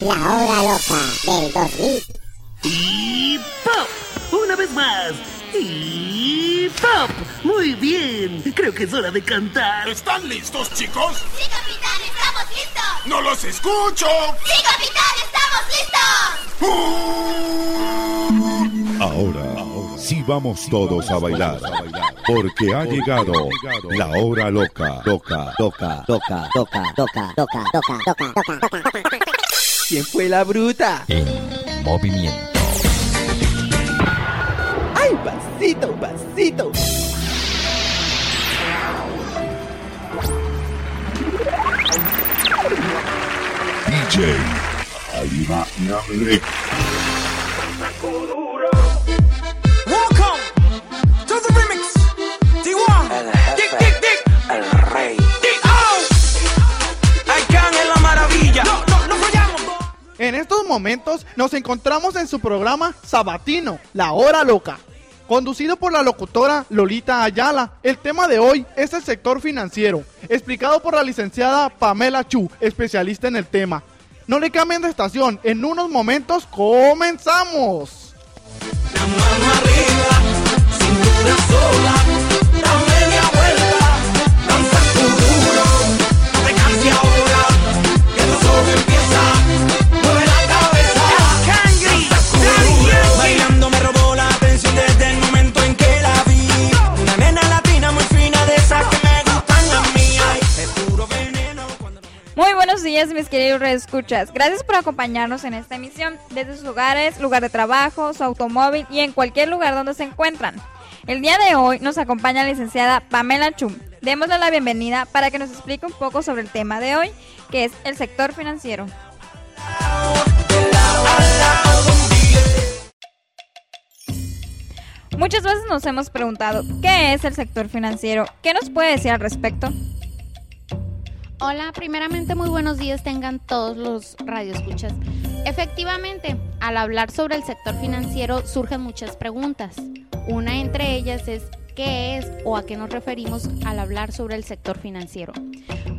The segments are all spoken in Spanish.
La hora loca del 2000. Y pop, una vez más. Y pop, muy bien. Creo que es hora de cantar. ¿Están listos, chicos? Sí, capitán, estamos listos. ¡No los escucho! Sí, capitán, estamos listos. Ahora, ahora sí vamos todos a bailar, porque ha llegado la hora loca, loca, loca, loca, loca, loca, loca, loca, loca, loca, loca. ¿Quién fue la bruta? En movimiento. ¡Ay, pasito, pasito! DJ Alima En estos momentos nos encontramos en su programa Sabatino, La Hora Loca. Conducido por la locutora Lolita Ayala, el tema de hoy es el sector financiero, explicado por la licenciada Pamela Chu, especialista en el tema. No le cambien de estación, en unos momentos comenzamos. La arriba. Reescuchas. Gracias por acompañarnos en esta emisión desde sus hogares, lugar de trabajo, su automóvil y en cualquier lugar donde se encuentran. El día de hoy nos acompaña la licenciada Pamela Chum. Démosle la bienvenida para que nos explique un poco sobre el tema de hoy, que es el sector financiero. Muchas veces nos hemos preguntado, ¿qué es el sector financiero? ¿Qué nos puede decir al respecto? Hola, primeramente muy buenos días tengan todos los radioescuchas. Efectivamente, al hablar sobre el sector financiero surgen muchas preguntas. Una entre ellas es ¿qué es o a qué nos referimos al hablar sobre el sector financiero?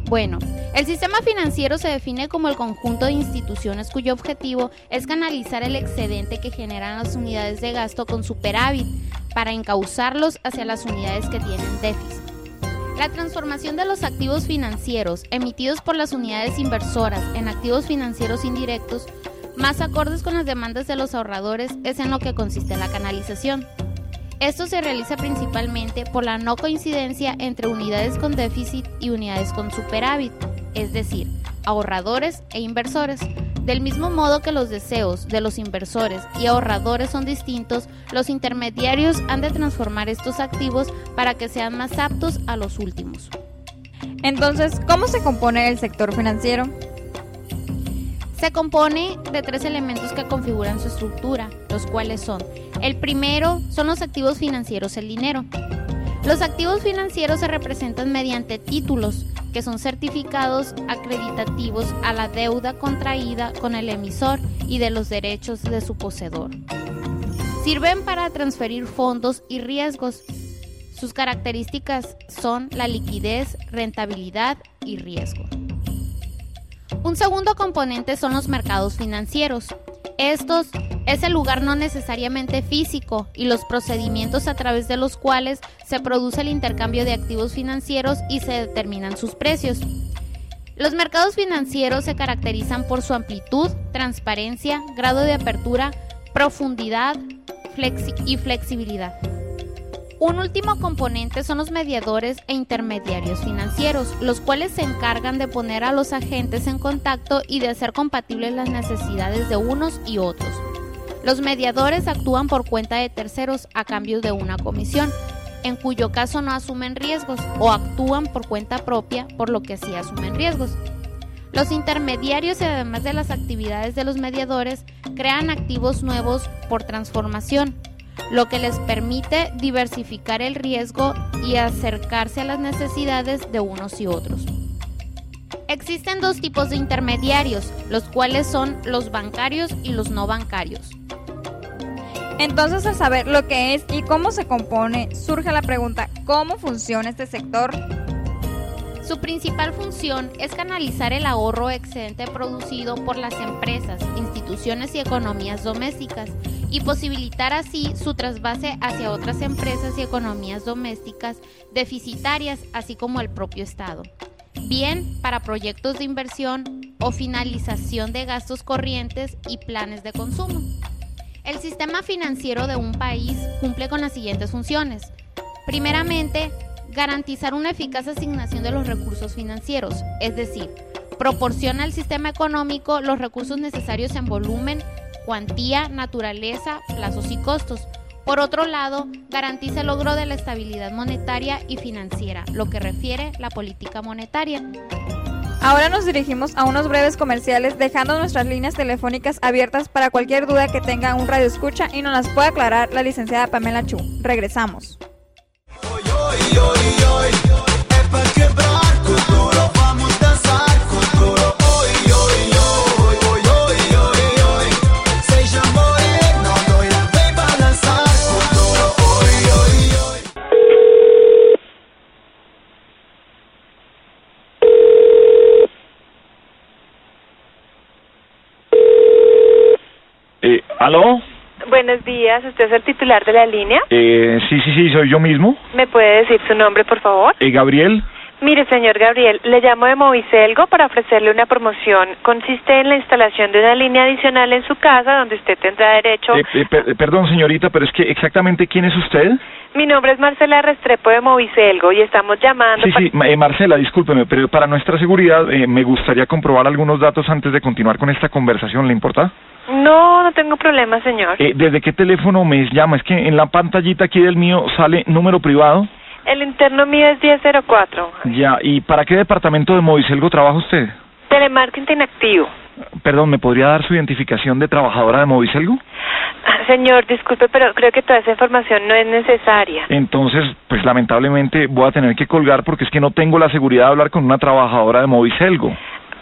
Bueno, el sistema financiero se define como el conjunto de instituciones cuyo objetivo es canalizar el excedente que generan las unidades de gasto con superávit para encauzarlos hacia las unidades que tienen déficit. La transformación de los activos financieros emitidos por las unidades inversoras en activos financieros indirectos, más acordes con las demandas de los ahorradores, es en lo que consiste la canalización. Esto se realiza principalmente por la no coincidencia entre unidades con déficit y unidades con superávit, es decir, ahorradores e inversores. Del mismo modo que los deseos de los inversores y ahorradores son distintos, los intermediarios han de transformar estos activos para que sean más aptos a los últimos. Entonces, ¿cómo se compone el sector financiero? Se compone de tres elementos que configuran su estructura, los cuales son, el primero son los activos financieros, el dinero. Los activos financieros se representan mediante títulos, que son certificados acreditativos a la deuda contraída con el emisor y de los derechos de su poseedor. Sirven para transferir fondos y riesgos. Sus características son la liquidez, rentabilidad y riesgo. Un segundo componente son los mercados financieros. Estos es el lugar no necesariamente físico y los procedimientos a través de los cuales se produce el intercambio de activos financieros y se determinan sus precios. Los mercados financieros se caracterizan por su amplitud, transparencia, grado de apertura, profundidad flexi y flexibilidad. Un último componente son los mediadores e intermediarios financieros, los cuales se encargan de poner a los agentes en contacto y de hacer compatibles las necesidades de unos y otros. Los mediadores actúan por cuenta de terceros a cambio de una comisión, en cuyo caso no asumen riesgos, o actúan por cuenta propia, por lo que sí asumen riesgos. Los intermediarios, además de las actividades de los mediadores, crean activos nuevos por transformación, lo que les permite diversificar el riesgo y acercarse a las necesidades de unos y otros. Existen dos tipos de intermediarios, los cuales son los bancarios y los no bancarios. Entonces, al saber lo que es y cómo se compone, surge la pregunta, ¿cómo funciona este sector? Su principal función es canalizar el ahorro excedente producido por las empresas, instituciones y economías domésticas y posibilitar así su trasvase hacia otras empresas y economías domésticas deficitarias, así como el propio Estado. Bien para proyectos de inversión o finalización de gastos corrientes y planes de consumo. El sistema financiero de un país cumple con las siguientes funciones. Primeramente, garantizar una eficaz asignación de los recursos financieros, es decir, proporciona al sistema económico los recursos necesarios en volumen, cuantía, naturaleza, plazos y costos. Por otro lado, garantiza el logro de la estabilidad monetaria y financiera, lo que refiere la política monetaria. Ahora nos dirigimos a unos breves comerciales dejando nuestras líneas telefónicas abiertas para cualquier duda que tenga un radio escucha y nos las pueda aclarar la licenciada Pamela Chu. Regresamos. Eh, ¿Aló? Buenos días, ¿usted es el titular de la línea? Eh, sí, sí, sí, soy yo mismo. ¿Me puede decir su nombre, por favor? Eh, Gabriel. Mire, señor Gabriel, le llamo de Movicelgo para ofrecerle una promoción. Consiste en la instalación de una línea adicional en su casa donde usted tendrá derecho... Eh, eh, per- perdón, señorita, pero es que exactamente quién es usted? Mi nombre es Marcela Restrepo de Movicelgo y estamos llamando... Sí, sí, eh, Marcela, discúlpeme, pero para nuestra seguridad eh, me gustaría comprobar algunos datos antes de continuar con esta conversación, ¿le importa? No, no tengo problema, señor. Eh, ¿Desde qué teléfono me llama? Es que en la pantallita aquí del mío sale número privado. El interno mío es 1004. Ya, ¿y para qué departamento de Moviselgo trabaja usted? Telemarketing activo. Perdón, ¿me podría dar su identificación de trabajadora de Moviselgo? Ah, Señor, disculpe, pero creo que toda esa información no es necesaria. Entonces, pues lamentablemente voy a tener que colgar porque es que no tengo la seguridad de hablar con una trabajadora de Moviselgo.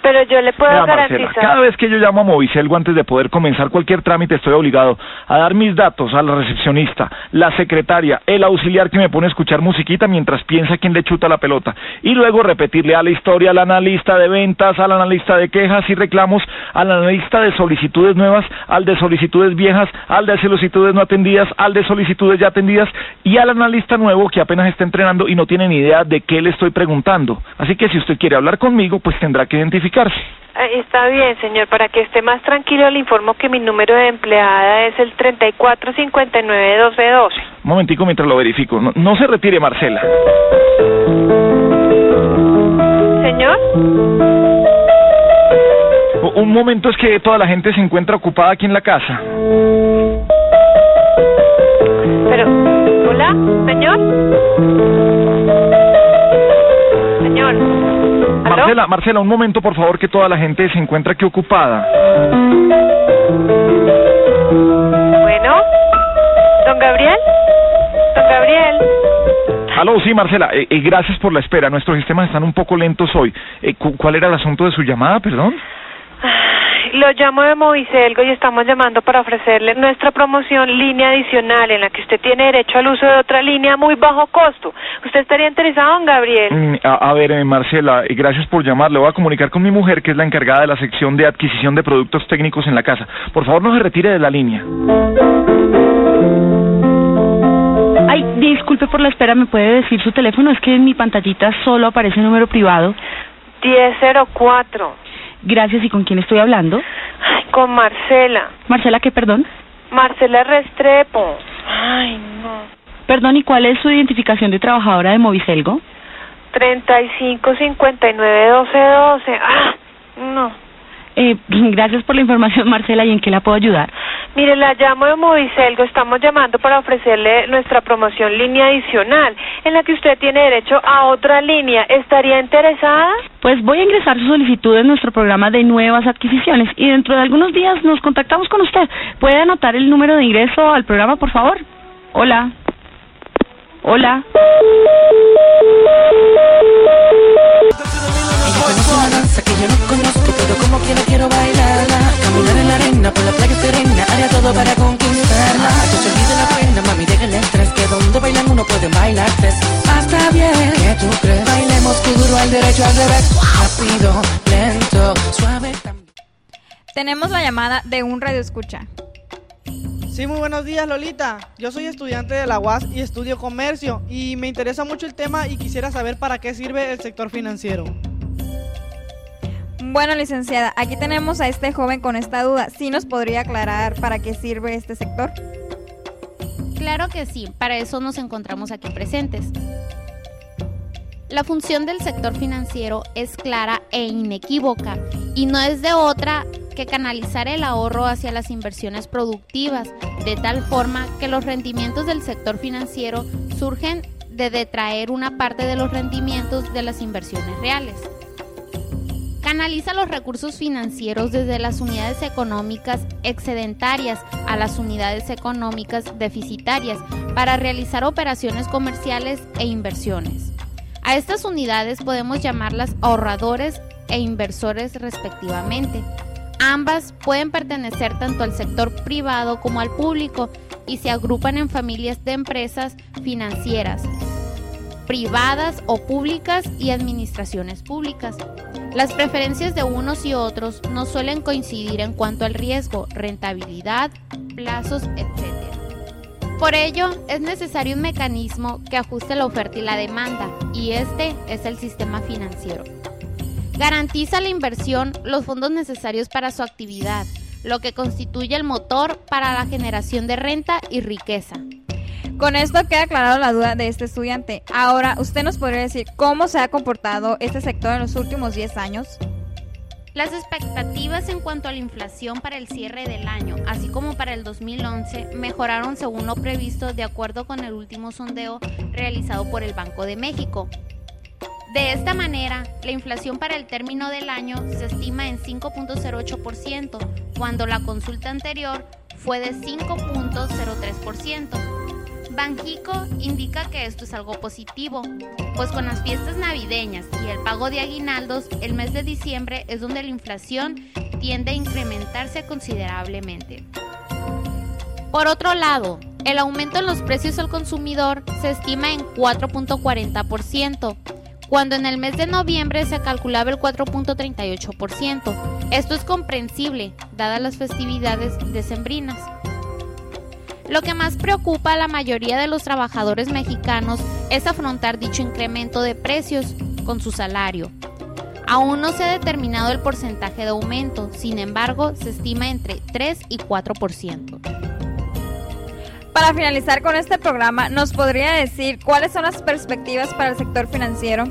Pero yo le puedo Marcela, garantizar... cada vez que yo llamo a Moviselgo antes de poder comenzar cualquier trámite estoy obligado a dar mis datos a la recepcionista, la secretaria, el auxiliar que me pone a escuchar musiquita mientras piensa quién le chuta la pelota y luego repetirle a la historia, al analista de ventas, al analista de quejas y reclamos, al analista de solicitudes nuevas, al de solicitudes viejas, al de solicitudes no atendidas, al de solicitudes ya atendidas y al analista nuevo que apenas está entrenando y no tiene ni idea de qué le estoy preguntando. Así que si usted quiere hablar conmigo, pues tendrá que identificarse. Ay, Está bien, señor. Para que esté más tranquilo, le informo que mi número de empleada es el 3459-1212. Un momentico mientras lo verifico. No, no se retire, Marcela. ¿Señor? Un momento es que toda la gente se encuentra ocupada aquí en la casa. Pero, ¿hola? Señor. Marcela, Marcela, un momento por favor que toda la gente se encuentra aquí ocupada. Bueno. ¿Don Gabriel? ¿Don Gabriel? Aló, sí, Marcela, eh, eh, gracias por la espera. Nuestros sistemas están un poco lentos hoy. Eh, cu- ¿Cuál era el asunto de su llamada, perdón? Lo llamo de Movicelgo y estamos llamando para ofrecerle nuestra promoción línea adicional en la que usted tiene derecho al uso de otra línea a muy bajo costo. ¿Usted estaría interesado, don Gabriel? Mm, A, a ver, eh, Marcela, gracias por llamar. Le voy a comunicar con mi mujer, que es la encargada de la sección de adquisición de productos técnicos en la casa. Por favor, no se retire de la línea. Ay, disculpe por la espera, ¿me puede decir su teléfono? Es que en mi pantallita solo aparece un número privado. 1004. Gracias, ¿y con quién estoy hablando? Ay, con Marcela. Marcela, ¿qué, perdón? Marcela Restrepo. Ay, no. Perdón, ¿y cuál es su identificación de trabajadora de Movicelgo? 3559-1212. Ah, no. Eh, gracias por la información, Marcela, ¿y en qué la puedo ayudar? Mire, la llamo de Movicelgo. Estamos llamando para ofrecerle nuestra promoción línea adicional, en la que usted tiene derecho a otra línea. ¿Estaría interesada? Pues voy a ingresar su solicitud en nuestro programa de nuevas adquisiciones y dentro de algunos días nos contactamos con usted. ¿Puede anotar el número de ingreso al programa, por favor? Hola. Hola. Como quiera quiero bailarla. Caminar en la arena, por la playa serena, haría todo para conquistarla. Que se olvide la pena, mami, dejen el estrés, que donde bailan uno puede bailar tres. Hasta bien, ¿qué tú crees? Bailemos duro al derecho al revés, rápido, lento, suave. Tenemos la llamada de un radio escucha. Sí, muy buenos días Lolita. Yo soy estudiante de la UAS y estudio comercio y me interesa mucho el tema y quisiera saber para qué sirve el sector financiero. Bueno, licenciada, aquí tenemos a este joven con esta duda. ¿Sí nos podría aclarar para qué sirve este sector? Claro que sí, para eso nos encontramos aquí presentes. La función del sector financiero es clara e inequívoca y no es de otra que canalizar el ahorro hacia las inversiones productivas, de tal forma que los rendimientos del sector financiero surgen de detraer una parte de los rendimientos de las inversiones reales. Canaliza los recursos financieros desde las unidades económicas excedentarias a las unidades económicas deficitarias para realizar operaciones comerciales e inversiones. A estas unidades podemos llamarlas ahorradores e inversores respectivamente. Ambas pueden pertenecer tanto al sector privado como al público y se agrupan en familias de empresas financieras, privadas o públicas y administraciones públicas. Las preferencias de unos y otros no suelen coincidir en cuanto al riesgo, rentabilidad, plazos, etc. Por ello, es necesario un mecanismo que ajuste la oferta y la demanda, y este es el sistema financiero. Garantiza la inversión los fondos necesarios para su actividad, lo que constituye el motor para la generación de renta y riqueza. Con esto queda aclarado la duda de este estudiante. Ahora, ¿usted nos podría decir cómo se ha comportado este sector en los últimos 10 años? Las expectativas en cuanto a la inflación para el cierre del año, así como para el 2011, mejoraron según lo previsto de acuerdo con el último sondeo realizado por el Banco de México. De esta manera, la inflación para el término del año se estima en 5.08%, cuando la consulta anterior fue de 5.03%. Banjico indica que esto es algo positivo, pues con las fiestas navideñas y el pago de aguinaldos, el mes de diciembre es donde la inflación tiende a incrementarse considerablemente. Por otro lado, el aumento en los precios al consumidor se estima en 4.40%, cuando en el mes de noviembre se calculaba el 4.38%. Esto es comprensible, dadas las festividades decembrinas. Lo que más preocupa a la mayoría de los trabajadores mexicanos es afrontar dicho incremento de precios con su salario. Aún no se ha determinado el porcentaje de aumento, sin embargo, se estima entre 3 y 4%. Para finalizar con este programa, ¿nos podría decir cuáles son las perspectivas para el sector financiero?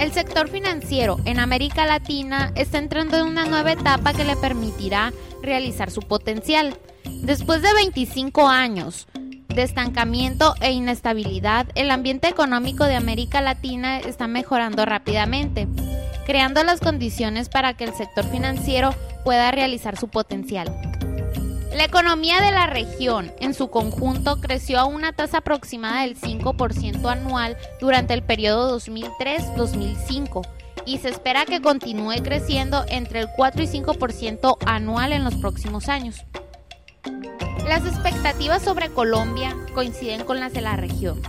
El sector financiero en América Latina está entrando en una nueva etapa que le permitirá realizar su potencial. Después de 25 años de estancamiento e inestabilidad, el ambiente económico de América Latina está mejorando rápidamente, creando las condiciones para que el sector financiero pueda realizar su potencial. La economía de la región en su conjunto creció a una tasa aproximada del 5% anual durante el periodo 2003-2005 y se espera que continúe creciendo entre el 4 y 5% anual en los próximos años. Las expectativas sobre Colombia coinciden con las de la región.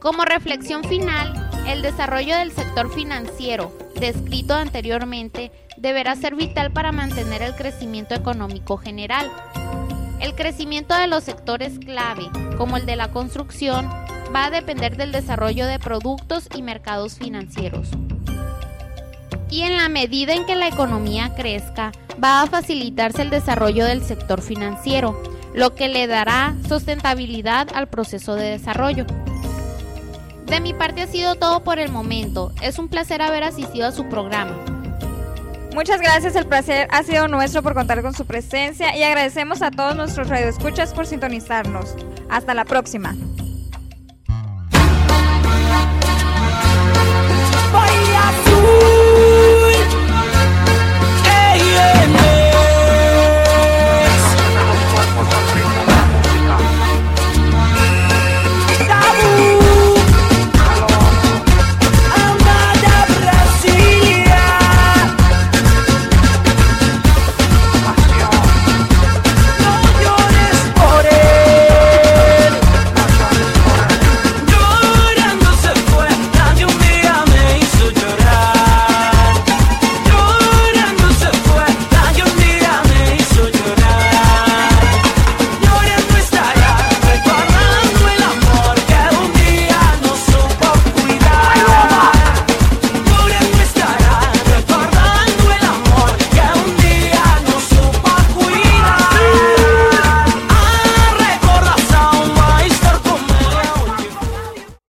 Como reflexión final, el desarrollo del sector financiero, descrito anteriormente, deberá ser vital para mantener el crecimiento económico general. El crecimiento de los sectores clave, como el de la construcción, va a depender del desarrollo de productos y mercados financieros. Y en la medida en que la economía crezca, va a facilitarse el desarrollo del sector financiero, lo que le dará sustentabilidad al proceso de desarrollo. De mi parte ha sido todo por el momento. Es un placer haber asistido a su programa. Muchas gracias, el placer ha sido nuestro por contar con su presencia y agradecemos a todos nuestros radioescuchas por sintonizarnos. Hasta la próxima.